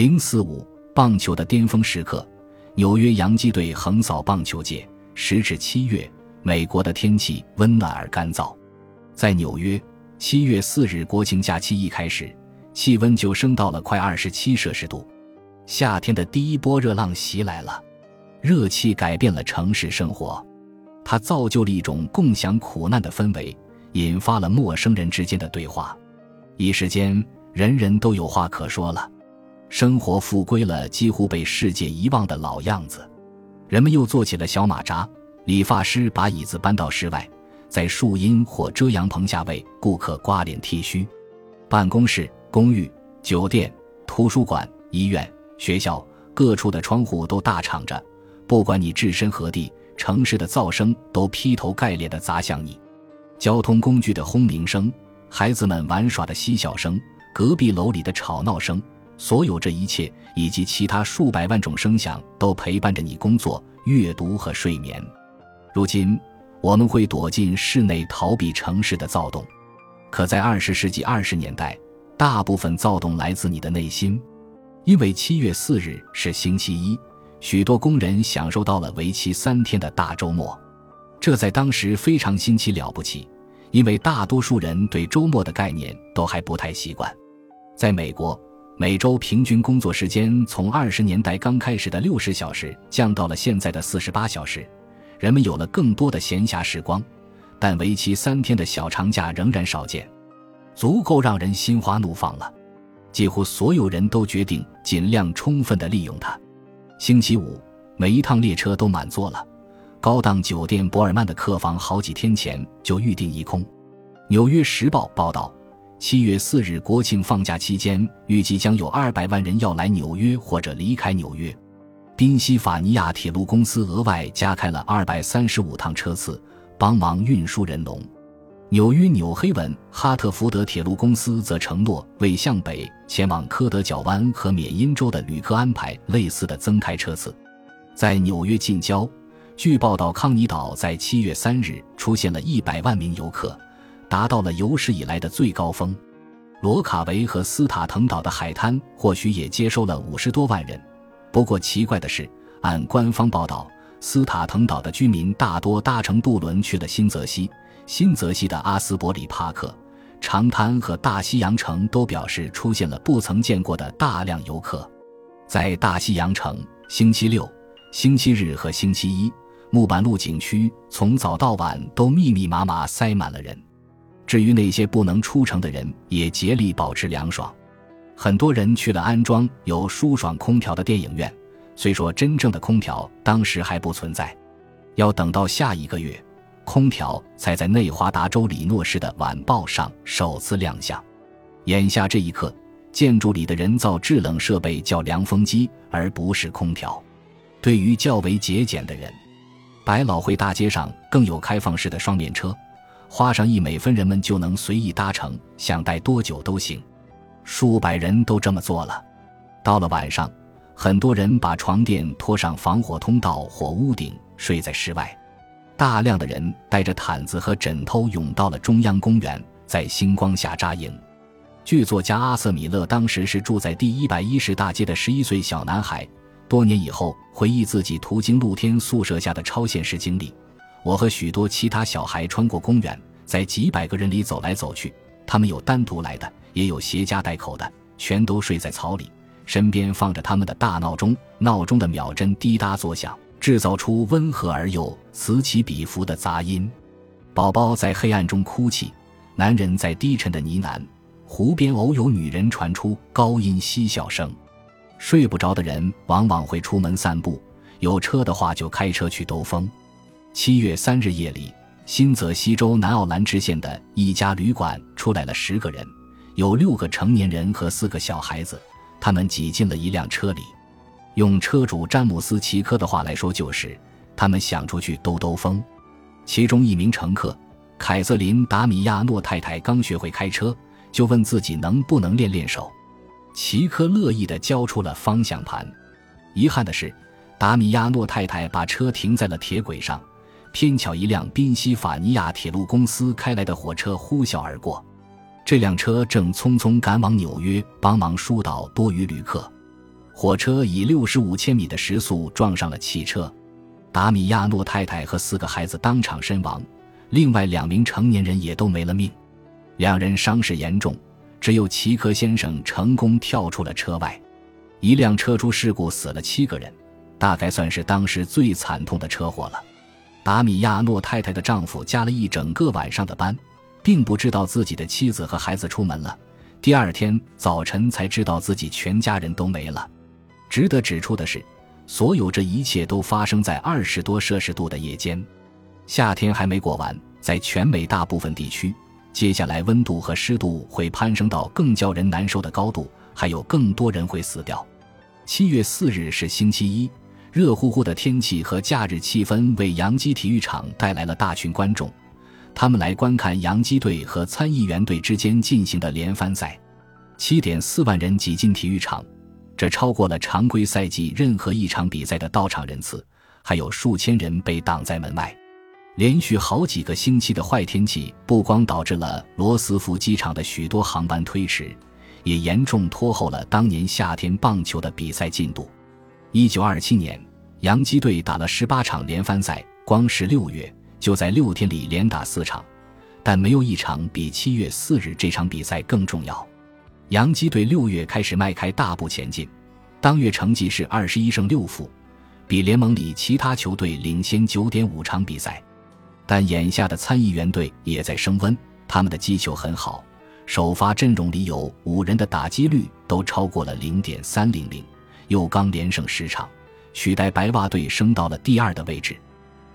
零四五棒球的巅峰时刻，纽约洋基队横扫棒球界。时至七月，美国的天气温暖而干燥，在纽约，七月四日国庆假期一开始，气温就升到了快二十七摄氏度，夏天的第一波热浪袭来了。热气改变了城市生活，它造就了一种共享苦难的氛围，引发了陌生人之间的对话。一时间，人人都有话可说了，生活复归了几乎被世界遗忘的老样子。人们又做起了小马扎，理发师把椅子搬到室外，在树荫或遮阳棚下为顾客刮脸剃须。办公室、公寓、酒店、图书馆、医院、学校各处的窗户都大敞着。不管你置身何地，城市的噪声都劈头盖脸地砸向你。交通工具的轰鸣声，孩子们玩耍的嬉笑声，隔壁楼里的吵闹声，所有这一切以及其他数百万种声响，都陪伴着你工作、阅读和睡眠。如今，我们会躲进室内逃避城市的躁动，可在二十世纪二十年代，大部分躁动来自你的内心，因为七月四日是星期一。许多工人享受到了为期三天的大周末，这在当时非常新奇了不起，因为大多数人对周末的概念都还不太习惯。在美国，每周平均工作时间从二十年代刚开始的六十小时降到了现在的四十八小时，人们有了更多的闲暇时光，但为期三天的小长假仍然少见，足够让人心花怒放了。几乎所有人都决定尽量充分地利用它。星期五，每一趟列车都满座了。高档酒店博尔曼的客房好几天前就预定一空。《纽约时报》报道，七月四日国庆放假期间，预计将有二百万人要来纽约或者离开纽约。宾夕法尼亚铁路公司额外加开了二百三十五趟车次，帮忙运输人龙。纽约纽黑文哈特福德铁路公司则承诺为向北前往科德角湾和缅因州的旅客安排类似的增开车次。在纽约近郊，据报道，康尼岛在七月三日出现了一百万名游客，达到了有史以来的最高峰。罗卡维和斯塔滕岛的海滩或许也接收了五十多万人。不过奇怪的是，按官方报道，斯塔滕岛的居民大多搭乘渡轮去了新泽西。新泽西的阿斯伯里帕克、长滩和大西洋城都表示出现了不曾见过的大量游客。在大西洋城，星期六、星期日和星期一，木板路景区从早到晚都密密麻麻塞满了人。至于那些不能出城的人，也竭力保持凉爽。很多人去了安装有舒爽空调的电影院，虽说真正的空调当时还不存在，要等到下一个月。空调才在内华达州里诺市的晚报上首次亮相。眼下这一刻，建筑里的人造制冷设备叫凉风机，而不是空调。对于较为节俭的人，百老汇大街上更有开放式的双面车，花上一美分，人们就能随意搭乘，想待多久都行。数百人都这么做了。到了晚上，很多人把床垫拖上防火通道或屋顶，睡在室外。大量的人带着毯子和枕头涌到了中央公园，在星光下扎营。剧作家阿瑟·米勒当时是住在第一百一十大街的十一岁小男孩。多年以后，回忆自己途经露天宿舍下的超现实经历：我和许多其他小孩穿过公园，在几百个人里走来走去。他们有单独来的，也有携家带口的，全都睡在草里，身边放着他们的大闹钟，闹钟的秒针滴答作响。制造出温和而又此起彼伏的杂音，宝宝在黑暗中哭泣，男人在低沉的呢喃，湖边偶有女人传出高音嬉笑声。睡不着的人往往会出门散步，有车的话就开车去兜风。七月三日夜里，新泽西州南奥兰支县的一家旅馆出来了十个人，有六个成年人和四个小孩子，他们挤进了一辆车里。用车主詹姆斯·奇科的话来说，就是他们想出去兜兜风。其中一名乘客凯瑟琳·达米亚诺太太刚学会开车，就问自己能不能练练手。奇科乐意地交出了方向盘。遗憾的是，达米亚诺太太把车停在了铁轨上，偏巧一辆宾夕法尼亚铁路公司开来的火车呼啸而过。这辆车正匆匆赶往纽约，帮忙疏导多余旅客。火车以六十五千米的时速撞上了汽车，达米亚诺太太和四个孩子当场身亡，另外两名成年人也都没了命。两人伤势严重，只有齐科先生成功跳出了车外。一辆车出事故死了七个人，大概算是当时最惨痛的车祸了。达米亚诺太太的丈夫加了一整个晚上的班，并不知道自己的妻子和孩子出门了。第二天早晨才知道自己全家人都没了。值得指出的是，所有这一切都发生在二十多摄氏度的夜间。夏天还没过完，在全美大部分地区，接下来温度和湿度会攀升到更叫人难受的高度，还有更多人会死掉。七月四日是星期一，热乎乎的天气和假日气氛为洋基体育场带来了大群观众。他们来观看洋基队和参议员队之间进行的连番赛，七点四万人挤进体育场，这超过了常规赛季任何一场比赛的到场人次。还有数千人被挡在门外。连续好几个星期的坏天气，不光导致了罗斯福机场的许多航班推迟，也严重拖后了当年夏天棒球的比赛进度。一九二七年，洋基队打了十八场连番赛，光是六月。就在六天里连打四场，但没有一场比七月四日这场比赛更重要。洋基队六月开始迈开大步前进，当月成绩是二十一胜六负，比联盟里其他球队领先九点五场比赛。但眼下的参议员队也在升温，他们的击球很好，首发阵容里有五人的打击率都超过了零点三零零，又刚连胜十场，取代白袜队升到了第二的位置。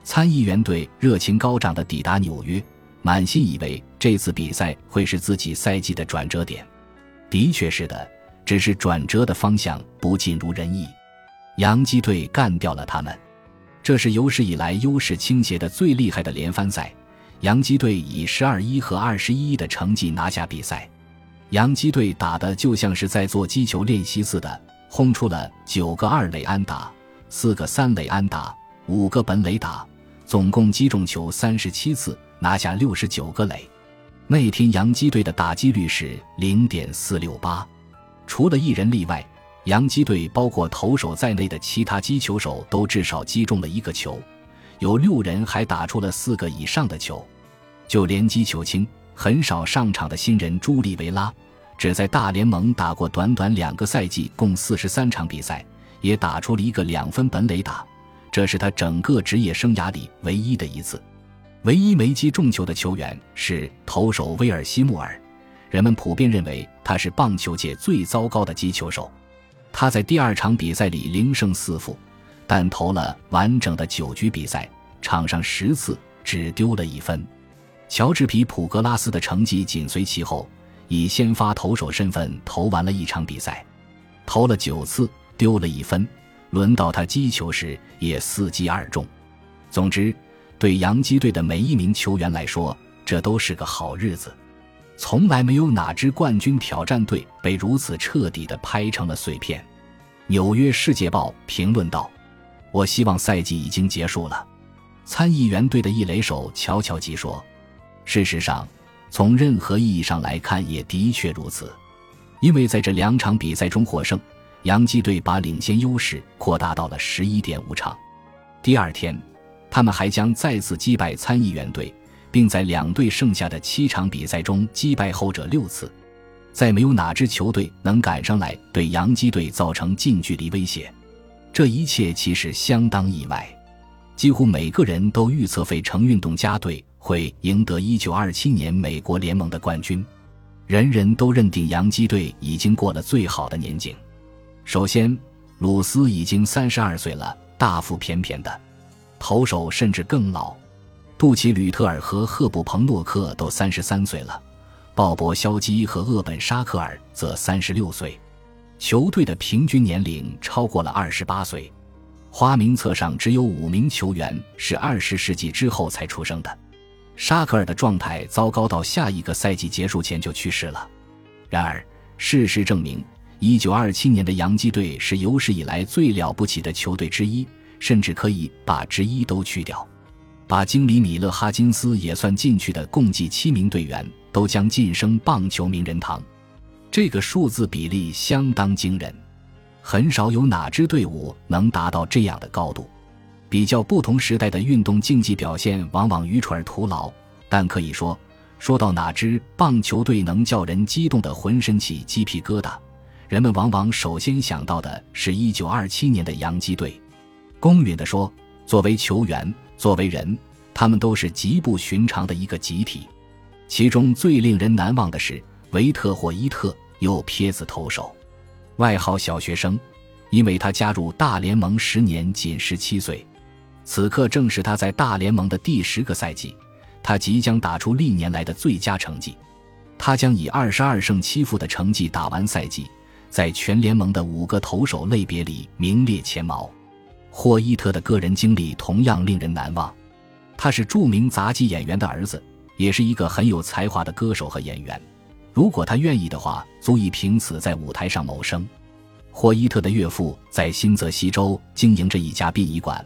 参议员队热情高涨地抵达纽约，满心以为这次比赛会是自己赛季的转折点。的确是的，只是转折的方向不尽如人意。洋基队干掉了他们，这是有史以来优势倾斜的最厉害的连番赛。洋基队以十二一和二十一一的成绩拿下比赛。洋基队打的就像是在做击球练习似的，轰出了九个二垒安打，四个三垒安打，五个本垒打。总共击中球三十七次，拿下六十九个垒。那天洋基队的打击率是零点四六八，除了一人例外，洋基队包括投手在内的其他击球手都至少击中了一个球，有六人还打出了四个以上的球。就连击球轻、很少上场的新人朱利维拉，只在大联盟打过短短两个赛季，共四十三场比赛，也打出了一个两分本垒打。这是他整个职业生涯里唯一的一次，唯一没击中球的球员是投手威尔西穆尔。人们普遍认为他是棒球界最糟糕的击球手。他在第二场比赛里零胜四负，但投了完整的九局比赛，场上十次只丢了一分。乔治皮普格拉斯的成绩紧随其后，以先发投手身份投完了一场比赛，投了九次，丢了一分。轮到他击球时，也四击二中。总之，对洋基队的每一名球员来说，这都是个好日子。从来没有哪支冠军挑战队被如此彻底的拍成了碎片。《纽约世界报》评论道：“我希望赛季已经结束了。”参议员队的一垒手乔乔吉说：“事实上，从任何意义上来看，也的确如此，因为在这两场比赛中获胜。”洋基队把领先优势扩大到了十一点五场。第二天，他们还将再次击败参议员队，并在两队剩下的七场比赛中击败后者六次。再没有哪支球队能赶上来对洋基队造成近距离威胁。这一切其实相当意外。几乎每个人都预测费城运动家队会赢得一九二七年美国联盟的冠军。人人都认定洋基队已经过了最好的年景。首先，鲁斯已经三十二岁了，大腹便便的；投手甚至更老，杜奇·吕特尔和赫布·彭诺克都三十三岁了，鲍勃·肖基和厄本·沙克尔则三十六岁。球队的平均年龄超过了二十八岁。花名册上只有五名球员是二十世纪之后才出生的。沙克尔的状态糟糕到下一个赛季结束前就去世了。然而，事实证明。一九二七年的洋基队是有史以来最了不起的球队之一，甚至可以把之一都去掉，把经理米勒哈金斯也算进去的，共计七名队员都将晋升棒球名人堂。这个数字比例相当惊人。很少有哪支队伍能达到这样的高度。比较不同时代的运动竞技表现，往往愚蠢而徒劳。但可以说，说到哪支棒球队能叫人激动的浑身起鸡皮疙瘩，人们往往首先想到的是一九二七年的洋基队。公允地说，作为球员，作为人，他们都是极不寻常的一个集体。其中最令人难忘的是维特霍伊特，右撇子投手，外号“小学生”，因为他加入大联盟十年仅十七岁。此刻正是他在大联盟的第十个赛季，他即将打出历年来的最佳成绩。他将以二十二胜七负的成绩打完赛季，在全联盟的五个投手类别里名列前茅。霍伊特的个人经历同样令人难忘。他是著名杂技演员的儿子，也是一个很有才华的歌手和演员。如果他愿意的话，足以凭此在舞台上谋生。霍伊特的岳父在新泽西州经营着一家殡仪馆。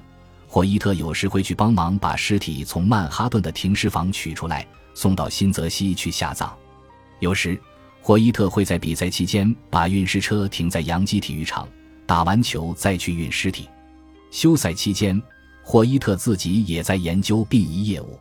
霍伊特有时会去帮忙把尸体从曼哈顿的停尸房取出来，送到新泽西去下葬。有时，霍伊特会在比赛期间把运尸车停在杨基体育场，打完球再去运尸体。休赛期间，霍伊特自己也在研究殡仪业务。